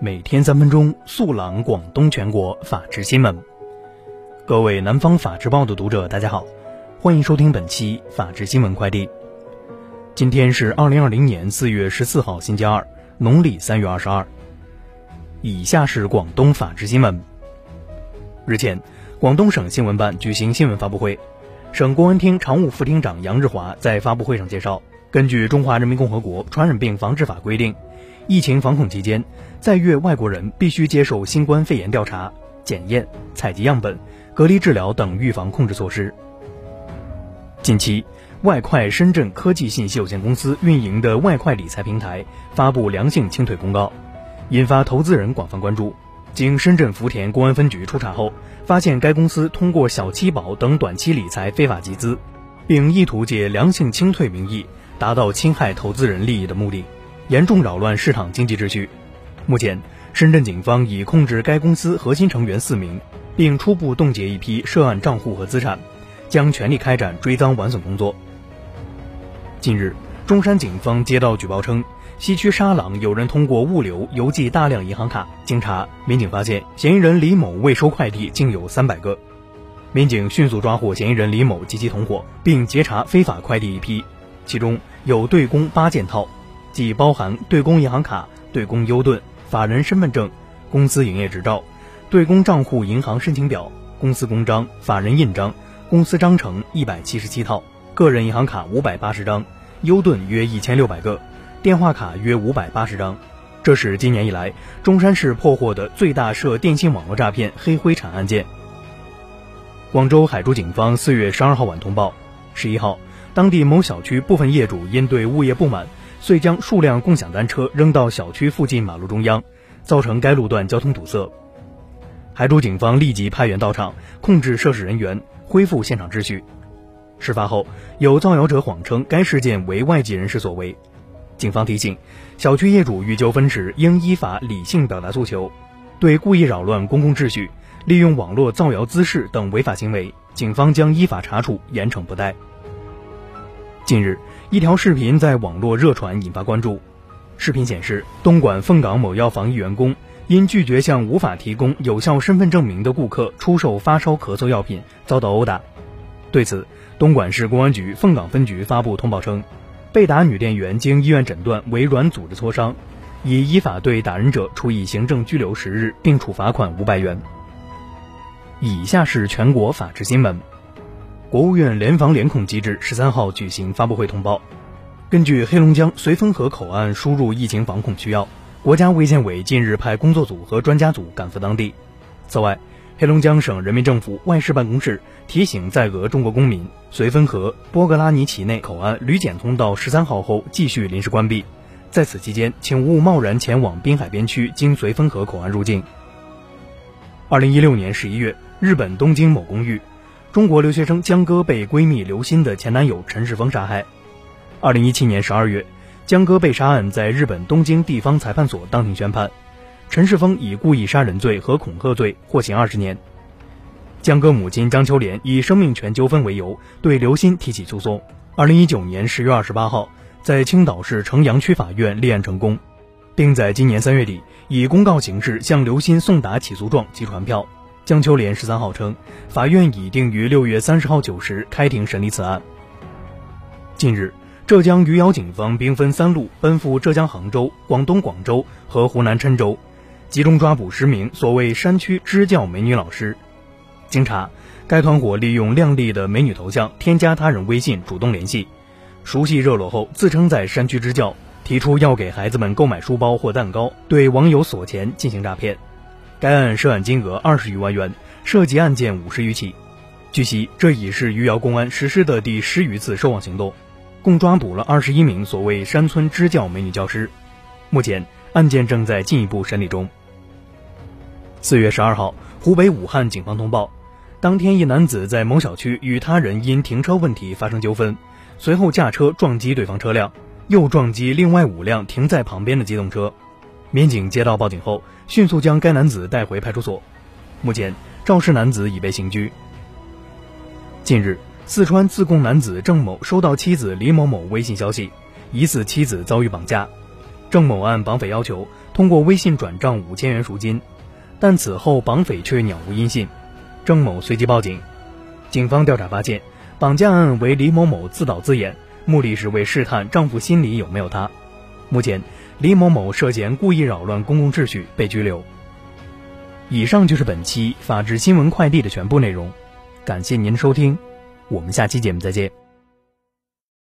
每天三分钟，速览广东全国法治新闻。各位南方法制报的读者，大家好，欢迎收听本期法治新闻快递。今天是二零二零年四月十四号，星期二，农历三月二十二。以下是广东法治新闻。日前，广东省新闻办举行新闻发布会，省公安厅常务副厅长杨日华在发布会上介绍，根据《中华人民共和国传染病防治法》规定。疫情防控期间，在粤外国人必须接受新冠肺炎调查、检验、采集样本、隔离治疗等预防控制措施。近期，外快深圳科技信息有限公司运营的外快理财平台发布良性清退公告，引发投资人广泛关注。经深圳福田公安分局初查后，发现该公司通过小七宝等短期理财非法集资，并意图借良性清退名义达到侵害投资人利益的目的。严重扰乱市场经济秩序。目前，深圳警方已控制该公司核心成员四名，并初步冻结一批涉案账户和资产，将全力开展追赃挽损工作。近日，中山警方接到举报称，西区沙朗有人通过物流邮寄大量银行卡。经查，民警发现嫌疑人李某未收快递竟有三百个。民警迅速抓获嫌疑人李某及其同伙，并截查非法快递一批，其中有对公八件套。即包含对公银行卡、对公优盾、法人身份证、公司营业执照、对公账户银行申请表、公司公章、法人印章、公司章程一百七十七套，个人银行卡五百八十张，优盾约一千六百个，电话卡约五百八十张。这是今年以来中山市破获的最大涉电信网络诈骗黑灰产案件。广州海珠警方四月十二号晚通报，十一号，当地某小区部分业主因对物业不满。遂将数辆共享单车扔到小区附近马路中央，造成该路段交通堵塞。海珠警方立即派员到场，控制涉事人员，恢复现场秩序。事发后，有造谣者谎称该事件为外籍人士所为。警方提醒，小区业主遇纠纷时应依法理性表达诉求。对故意扰乱公共秩序、利用网络造谣滋事等违法行为，警方将依法查处，严惩不贷。近日。一条视频在网络热传，引发关注。视频显示，东莞凤岗某药房一员工因拒绝向无法提供有效身份证明的顾客出售发烧咳嗽药品，遭到殴打。对此，东莞市公安局凤岗分局发布通报称，被打女店员经医院诊断为软组织挫伤，已依法对打人者处以行政拘留十日，并处罚款五百元。以下是全国法制新闻。国务院联防联控机制十三号举行发布会通报，根据黑龙江绥芬河口岸输入疫情防控需要，国家卫健委近日派工作组和专家组赶赴当地。此外，黑龙江省人民政府外事办公室提醒在俄中国公民，绥芬河波格拉尼奇内口岸旅检通道十三号后继续临时关闭，在此期间，请勿贸然前往滨海边区经绥芬河口岸入境。二零一六年十一月，日本东京某公寓。中国留学生江歌被闺蜜刘鑫的前男友陈世峰杀害。二零一七年十二月，江歌被杀案在日本东京地方裁判所当庭宣判，陈世峰以故意杀人罪和恐吓罪获刑二十年。江歌母亲张秋莲以生命权纠纷为由对刘鑫提起诉讼。二零一九年十月二十八号，在青岛市城阳区法院立案成功，并在今年三月底以公告形式向刘鑫送达起诉状及传票。江秋莲十三号称，法院已定于六月三十号九时开庭审理此案。近日，浙江余姚警方兵分三路奔赴浙江杭州、广东广州和湖南郴州，集中抓捕十名所谓山区支教美女老师。经查，该团伙利用靓丽的美女头像添加他人微信，主动联系，熟悉热络后，自称在山区支教，提出要给孩子们购买书包或蛋糕，对网友索钱进行诈骗。该案涉案金额二十余万元，涉及案件五十余起。据悉，这已是余姚公安实施的第十余次收网行动，共抓捕了二十一名所谓山村支教美女教师。目前，案件正在进一步审理中。四月十二号，湖北武汉警方通报，当天一男子在某小区与他人因停车问题发生纠纷，随后驾车撞击对方车辆，又撞击另外五辆停在旁边的机动车。民警接到报警后，迅速将该男子带回派出所。目前，肇事男子已被刑拘。近日，四川自贡男子郑某收到妻子李某某微信消息，疑似妻子遭遇绑架。郑某按绑匪要求通过微信转账五千元赎金，但此后绑匪却杳无音信。郑某随即报警。警方调查发现，绑架案为李某某自导自演，目的是为试探丈夫心里有没有她。目前，李某某涉嫌故意扰乱公共秩序被拘留。以上就是本期法治新闻快递的全部内容，感谢您的收听，我们下期节目再见。